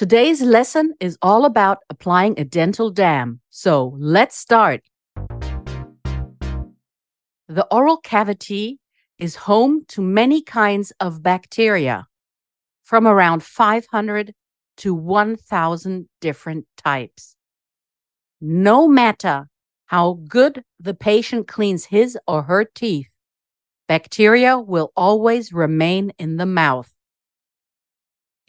Today's lesson is all about applying a dental dam. So let's start. The oral cavity is home to many kinds of bacteria, from around 500 to 1,000 different types. No matter how good the patient cleans his or her teeth, bacteria will always remain in the mouth.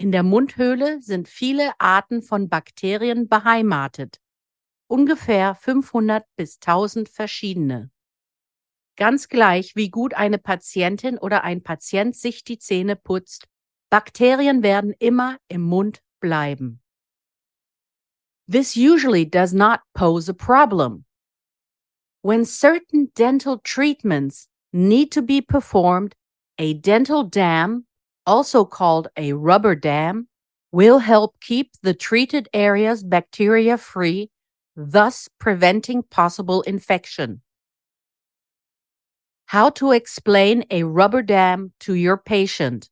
In der Mundhöhle sind viele Arten von Bakterien beheimatet, ungefähr 500 bis 1000 verschiedene. Ganz gleich, wie gut eine Patientin oder ein Patient sich die Zähne putzt, Bakterien werden immer im Mund bleiben. This usually does not pose a problem. When certain dental treatments need to be performed, a dental dam, also called a rubber dam, will help keep the treated areas bacteria free, thus preventing possible infection. How to explain a rubber dam to your patient.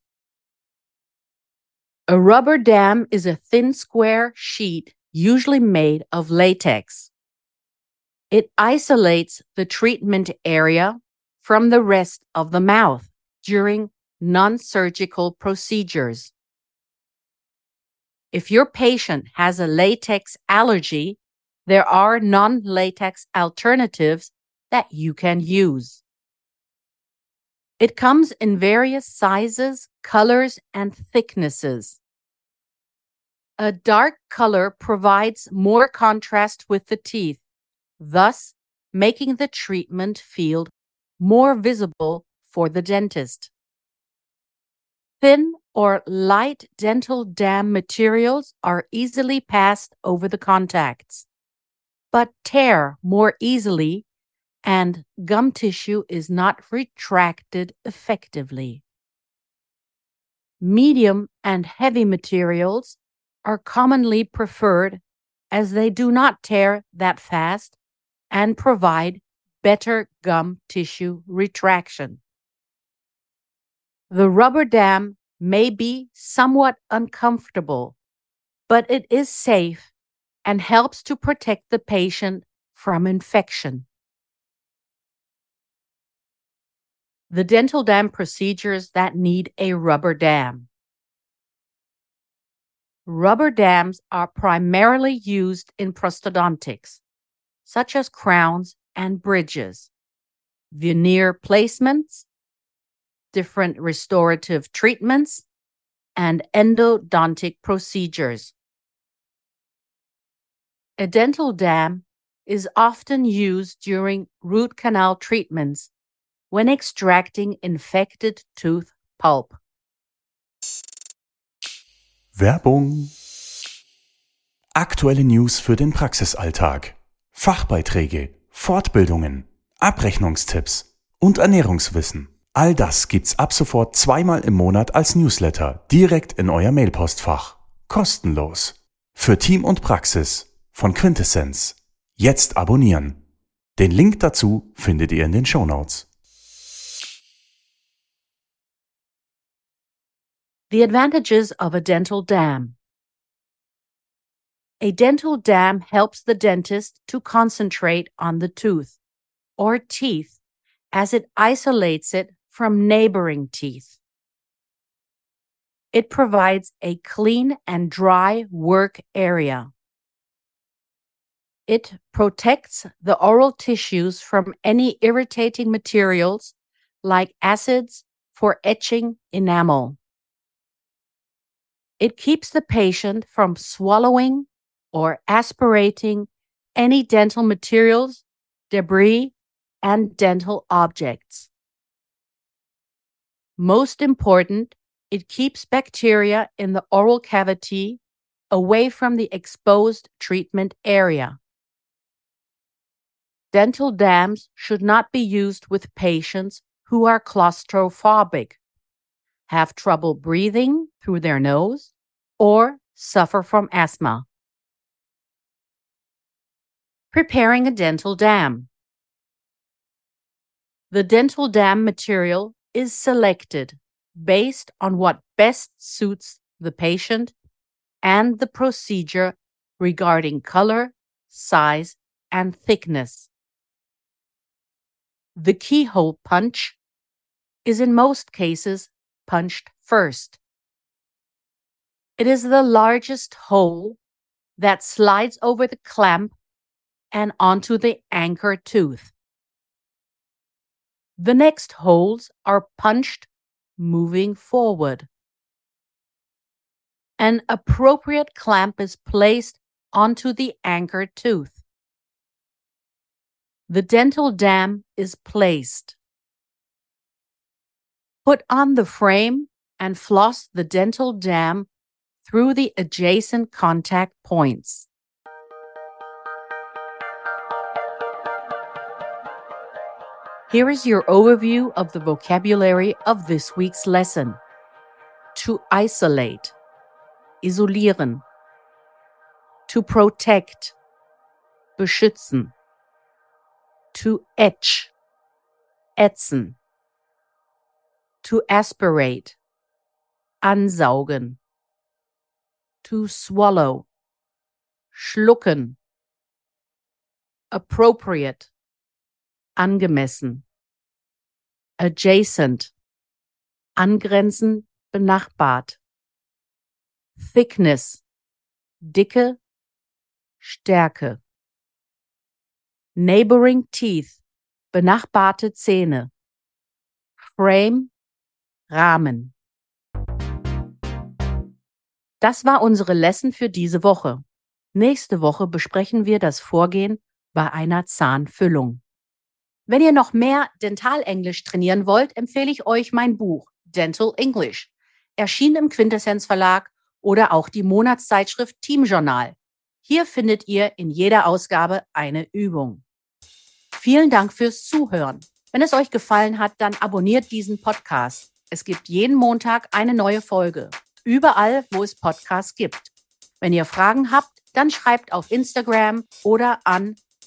A rubber dam is a thin square sheet, usually made of latex. It isolates the treatment area from the rest of the mouth during non surgical procedures. If your patient has a latex allergy, there are non latex alternatives that you can use. It comes in various sizes, colors, and thicknesses. A dark color provides more contrast with the teeth, thus making the treatment field more visible for the dentist. Thin or light dental dam materials are easily passed over the contacts, but tear more easily and gum tissue is not retracted effectively. Medium and heavy materials are commonly preferred as they do not tear that fast and provide better gum tissue retraction. The rubber dam may be somewhat uncomfortable, but it is safe and helps to protect the patient from infection. the dental dam procedures that need a rubber dam. Rubber dams are primarily used in prosthodontics, such as crowns and bridges, veneer placements, different restorative treatments, and endodontic procedures. A dental dam is often used during root canal treatments when extracting infected tooth pulp. Werbung. Aktuelle News für den Praxisalltag. Fachbeiträge, Fortbildungen, Abrechnungstipps und Ernährungswissen. All das gibt's ab sofort zweimal im Monat als Newsletter direkt in euer Mailpostfach. Kostenlos. Für Team und Praxis von Quintessenz. Jetzt abonnieren. Den Link dazu findet ihr in den Show Notes. The advantages of a dental dam. A dental dam helps the dentist to concentrate on the tooth or teeth as it isolates it from neighboring teeth. It provides a clean and dry work area. It protects the oral tissues from any irritating materials like acids for etching enamel. It keeps the patient from swallowing or aspirating any dental materials, debris, and dental objects. Most important, it keeps bacteria in the oral cavity away from the exposed treatment area. Dental dams should not be used with patients who are claustrophobic, have trouble breathing through their nose, or suffer from asthma. Preparing a dental dam. The dental dam material is selected based on what best suits the patient and the procedure regarding color, size, and thickness. The keyhole punch is in most cases punched first. It is the largest hole that slides over the clamp and onto the anchor tooth. The next holes are punched moving forward. An appropriate clamp is placed onto the anchor tooth. The dental dam is placed. Put on the frame and floss the dental dam through the adjacent contact points. Here is your overview of the vocabulary of this week's lesson. To isolate, isolieren. To protect, beschützen. To etch, ätzen. To aspirate, ansaugen. To swallow, schlucken. Appropriate, angemessen. Adjacent, angrenzen, benachbart. Thickness, Dicke, Stärke. Neighboring teeth, benachbarte Zähne. Frame, Rahmen. Das war unsere Lesson für diese Woche. Nächste Woche besprechen wir das Vorgehen bei einer Zahnfüllung. Wenn ihr noch mehr Dentalenglisch trainieren wollt, empfehle ich euch mein Buch Dental English. Erschienen im Quintessenz Verlag oder auch die Monatszeitschrift Teamjournal. Hier findet ihr in jeder Ausgabe eine Übung. Vielen Dank fürs Zuhören. Wenn es euch gefallen hat, dann abonniert diesen Podcast. Es gibt jeden Montag eine neue Folge. Überall, wo es Podcasts gibt. Wenn ihr Fragen habt, dann schreibt auf Instagram oder an